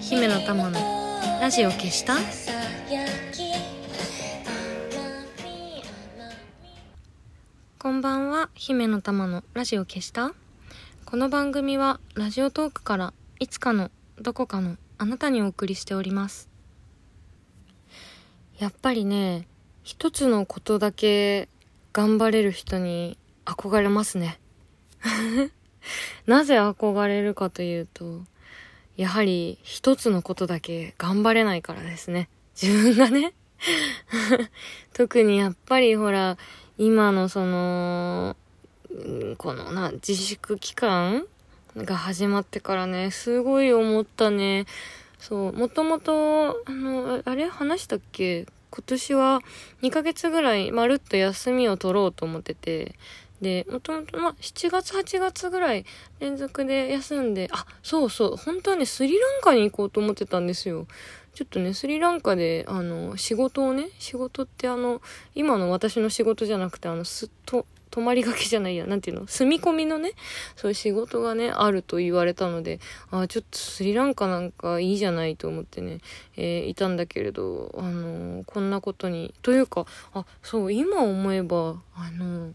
姫の玉のラジオ消した？こんばんは。姫の玉のラジオ消した？この番組はラジオトークからいつかのどこかのあなたにお送りしております。やっぱりね一つのことだけ頑張れる人に憧れますね。なぜ憧れるかというとやはり一つのことだけ頑張れないからですね。自分がね。特にやっぱりほら今のそのこのな、自粛期間が始まってからね、すごい思ったね。そう、もともと、あの、あれ話したっけ？今年は2ヶ月ぐらいまるっと休みを取ろうと思ってて、で、もともと、まあ7月、8月ぐらい連続で休んで、あ、そうそう、本当はね、スリランカに行こうと思ってたんですよ。ちょっとね、スリランカで、あの、仕事をね、仕事ってあの、今の私の仕事じゃなくて、あの、すっと、泊まりがけじゃないや、なんていうの住み込みのね、そういう仕事がね、あると言われたので、あちょっとスリランカなんかいいじゃないと思ってね、えー、いたんだけれど、あのー、こんなことに、というか、あ、そう、今思えば、あのー、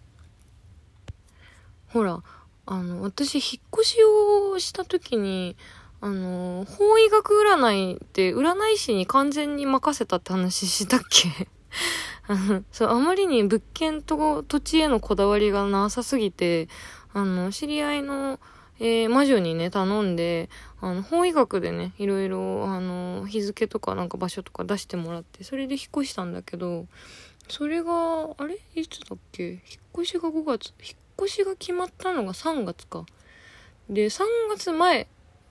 ほら、あの、私、引っ越しをした時に、あの、法医学占いって占い師に完全に任せたって話したっけ？そう、あまりに物件と土地へのこだわりがなさすぎて、あの、知り合いの、えー、魔女にね、頼んで、あの、法医学でね、いろいろ、あの、日付とかなんか場所とか出してもらって、それで引っ越したんだけど、それが、あれ？いつだっけ？引っ越しが5月、引っ越しが決まったのが3月か。で、3月前、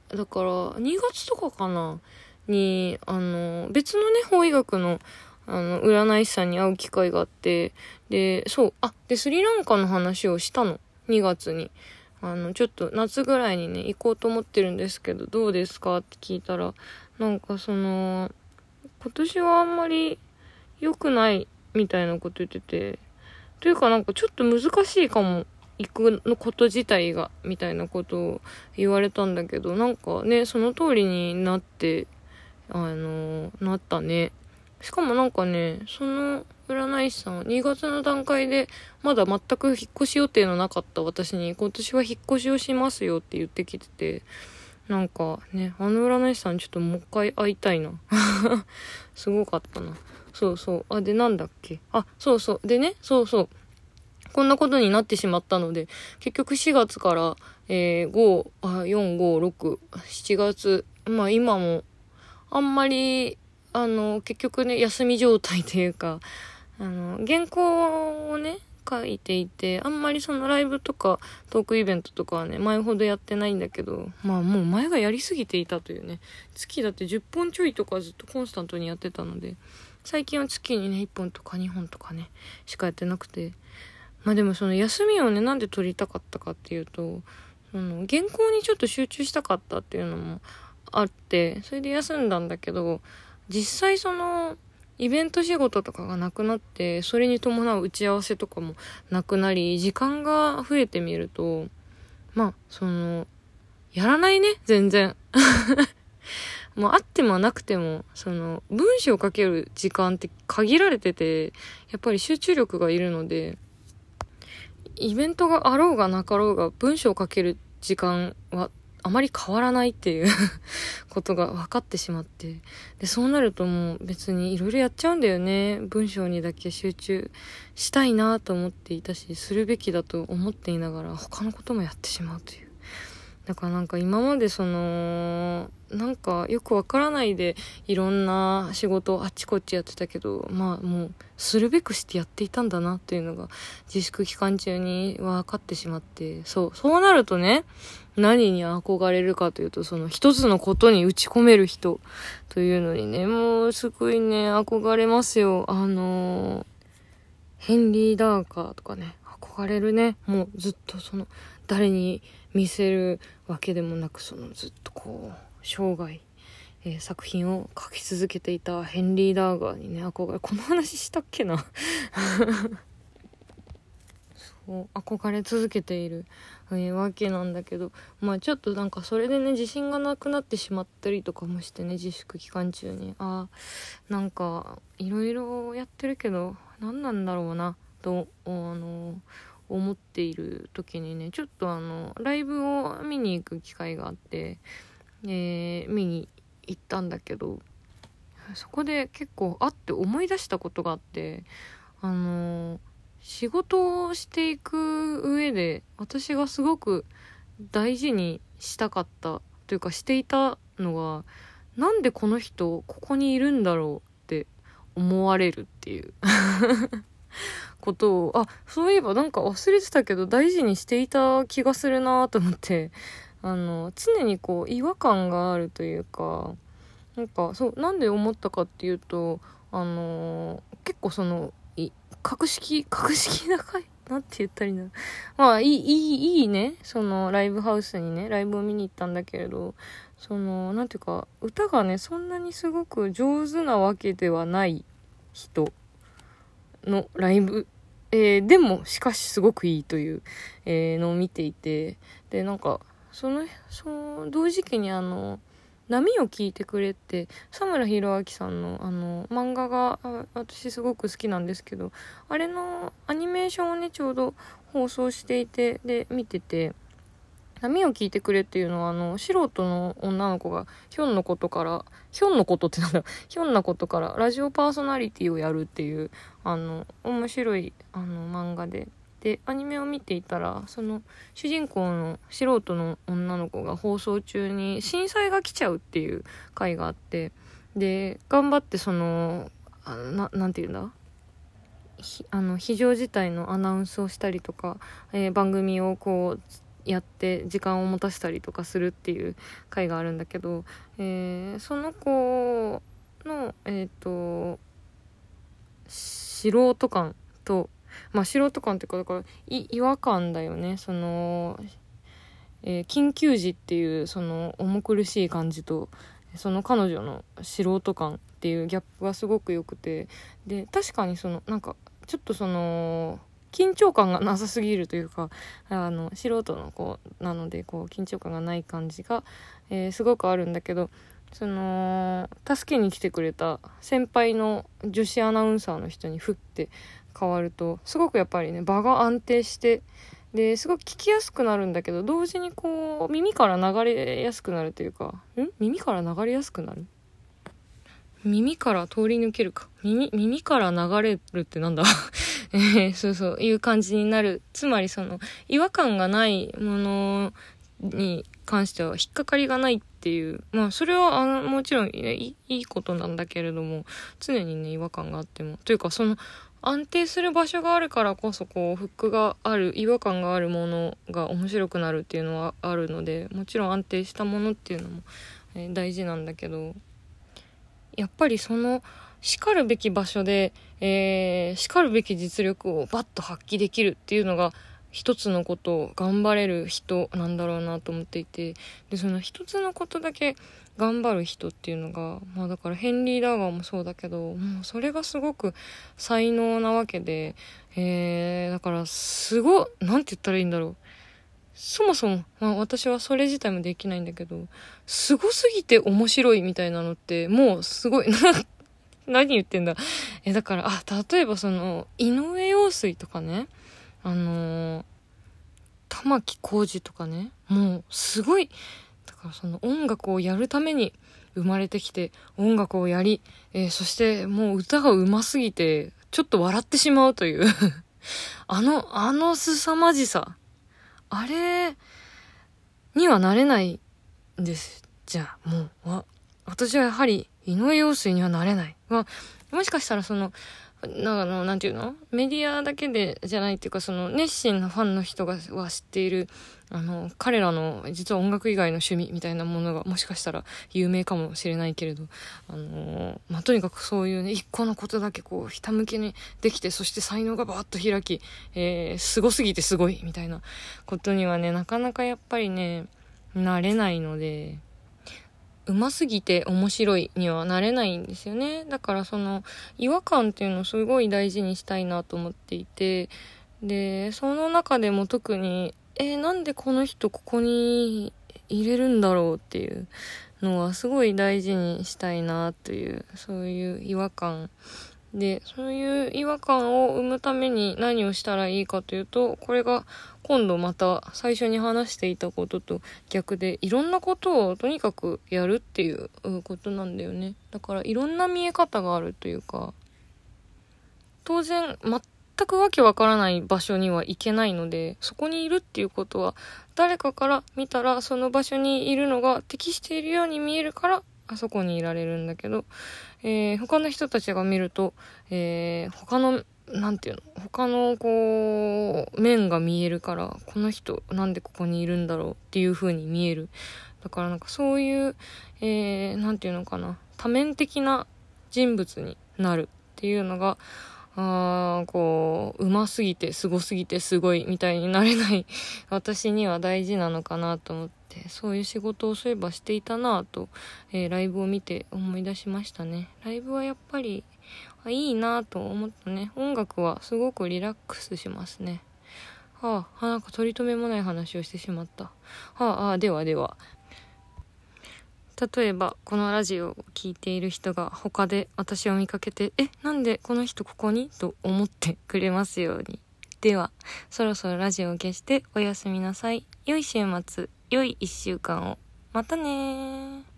だから、2月とかかなに、あの、別のね、法医学の、あの、占い師さんに会う機会があって、で、そう、あ、で、スリランカの話をしたの。2月に。あの、ちょっと夏ぐらいにね、行こうと思ってるんですけど、どうですかって聞いたら、なんかその、今年はあんまり良くないみたいなこと言ってて、というかなんかちょっと難しいかも、行くのこと自体が、みたいなことを言われたんだけど、なんかね、その通りになって、あの、なったね。しかもなんかね、その占い師さん、2月の段階で、まだ全く引っ越し予定のなかった私に、今年は引っ越しをしますよって言ってきてて、なんかね、あの占い師さんちょっともう一回会いたいな。すごかったな。そうそう。あ、で、なんだっけ？あ、そうそう。でね、そうそう。こんなことになってしまったので、結局4月から、えー、5、あ、4、5、6、7月、まあ今も、あんまりあの、結局ね、休み状態というか、あの、原稿をね、書いていて、あんまりそのライブとかトークイベントとかはね、前ほどやってないんだけど、まあもう前がやりすぎていたというね、月だって10本ちょいとかずっとコンスタントにやってたので、最近は月にね、1本とか2本とかね、しかやってなくて、まあでもその休みをね、なんで取りたかったかっていうと、その原稿にちょっと集中したかったっていうのもあって、それで休んだんだけど、実際そのイベント仕事とかがなくなってそれに伴う打ち合わせとかもなくなり時間が増えてみるとまあそのやらないね全然。もうあってもなくてもその文章を書ける時間って限られててやっぱり集中力がいるのでイベントがあろうがなかろうが文章を書ける時間はあまり変わらないっていう ことが分かってしまって。で、そうなるともう別にいろいろやっちゃうんだよね。文章にだけ集中したいなと思っていたし、するべきだと思っていながら他のこともやってしまうという。だからなんか今までその、なんかよくわからないでいろんな仕事をあっちこっちやってたけど、まあもうするべくしてやっていたんだなっていうのが自粛期間中に分かってしまって、そう、そうなるとね、何に憧れるかというと、その一つのことに打ち込める人というのにね、もうすごいね、憧れますよ。あの、ヘンリー・ダーカーとかね、憧れるね。もうずっとその、誰に見せるわけでもなくそのずっとこう生涯、えー、作品を書き続けていたヘンリー・ダーガーにね憧れこの話したっけな？そう憧れ続けている、えー、わけなんだけどまあちょっとなんかそれでね自信がなくなってしまったりとかもしてね自粛期間中に。あなんかいろいろやってるけど何なんだろうなとあの思っている時にねちょっとあのライブを見に行く機会があって、えー、見に行ったんだけどそこで結構あって思い出したことがあってあの仕事をしていく上で私がすごく大事にしたかったというかしていたのがなんでこの人ここにいるんだろうって思われるっていう。ことを、あ、そういえばなんか忘れてたけど大事にしていた気がするなと思って、あの、常にこう違和感があるというか、なんか、そう、なんで思ったかっていうと、あの結構その、格式、格式高い？なんて言ったらいいんだろう。まあ、いい、いい、いいね。その、ライブハウスにね、ライブを見に行ったんだけれど、その、なんていうか、歌がね、そんなにすごく上手なわけではない人のライブ、えー、でも、しかしすごくいいという、えー、のを見ていて、で、なんか、その、その、同時期にあの、波を聞いてくれって佐村弘明さんのあの漫画が私すごく好きなんですけどあれのアニメーションをねちょうど放送していてで見てて波を聞いてくれっていうのは、あの、素人の女の子が、ひょんのことから、ひょんのことってなんだ、ひょんなことから、ラジオパーソナリティをやるっていう、あの、面白い、あの、漫画で。で、アニメを見ていたら、その、主人公の素人の女の子が放送中に震災が来ちゃうっていう回があって、で、頑張ってその、あななんて言うんだ？あの非常事態のアナウンスをしたりとか、えー、番組をこうやって時間を持たせたりとかするっていう回があるんだけど、えー、その子のえっ、ー、と素人感とまあ素人感っていうかだから違和感だよね。その、えー、緊急時っていうその重苦しい感じとその彼女の素人感っていうギャップがすごく良くてで確かにそのなんかちょっとその緊張感がなさすぎるというかあの素人の子なのでこう緊張感がない感じが、えー、すごくあるんだけどその助けに来てくれた先輩の女子アナウンサーの人にふって変わるとすごくやっぱりね場が安定してですごく聞きやすくなるんだけど同時にこう耳から流れやすくなるというかん？耳から流れやすくなる？耳から通り抜けるか耳耳から流れるってなんだ？えー、そうそう、いう感じになる。つまりその、違和感がないものに関しては引っかかりがないっていう。まあ、それは、あの、もちろんいいことなんだけれども、常にね、違和感があっても。というか、その、安定する場所があるからこそ、こう、フックがある、違和感があるものが面白くなるっていうのはあるので、もちろん安定したものっていうのも、えー、大事なんだけど、やっぱりその、叱るべき場所で、えー、叱るべき実力をバッと発揮できるっていうのが一つのことを頑張れる人なんだろうなと思っていてでその一つのことだけ頑張る人っていうのがまあだからヘンリー・ダーガーもそうだけどもうそれがすごく才能なわけで、えー、だからすごなんて言ったらいいんだろう。そもそも、まあ私はそれ自体もできないんだけど、すごすぎて面白いみたいなのって、もうすごい、な 何言ってんだ。え、だから、あ、例えばその、井上陽水とかね、あのー、玉置浩二とかね、もう、すごい、だからその音楽をやるために生まれてきて、音楽をやり、えー、そしてもう歌が上手すぎて、ちょっと笑ってしまうという。あの、あの凄まじさ。あれ、にはなれないんです。じゃあ、もう、わ、私はやはり、井上陽水にはなれない。まあ、もしかしたらその、なの、なんていうの？メディアだけでじゃないっていうか、その、熱心なファンの人が、は知っている、あの、彼らの、実は音楽以外の趣味みたいなものが、もしかしたら有名かもしれないけれど、あの、まあ、とにかくそういうね、一個のことだけこう、ひたむきにできて、そして才能がバーッと開き、えー、すごすぎてすごい、みたいなことにはね、なかなかやっぱりね、なれないので、うますぎて面白いにはなれないんですよね。だからその違和感っていうのをすごい大事にしたいなと思っていて、で、その中でも特に、えー、なんでこの人ここに入れるんだろうっていうのはすごい大事にしたいなという、そういう違和感で、そういう違和感を生むために何をしたらいいかというと、これが今度また最初に話していたことと逆で、いろんなことをとにかくやるっていうことなんだよね。だからいろんな見え方があるというか、当然全くわけわからない場所には行けないので、そこにいるっていうことは、誰かから見たらその場所にいるのが適しているように見えるからあそこにいられるんだけど、えー、他の人たちが見ると、えー、他の、なんていうの？他のこう、面が見えるから、この人なんでここにいるんだろうっていう風に見える。だからなんかそういう、えー、なんていうのかな、多面的な人物になるっていうのが、あこう、うますぎて、すごすぎて、すごいみたいになれない 私には大事なのかなと思って、そういう仕事をそういえばしていたなと、えー、ライブを見て思い出しましたね。ライブはやっぱり、あいいなと思ったね。音楽はすごくリラックスしますね。はあ、なんか取り留めもない話をしてしまった。はあ、あではでは。例えばこのラジオを聴いている人が他で私を見かけて「えなんでこの人ここに?」と思ってくれますように。ではそろそろラジオを消しておやすみなさい。良い週末良い1週間を。またね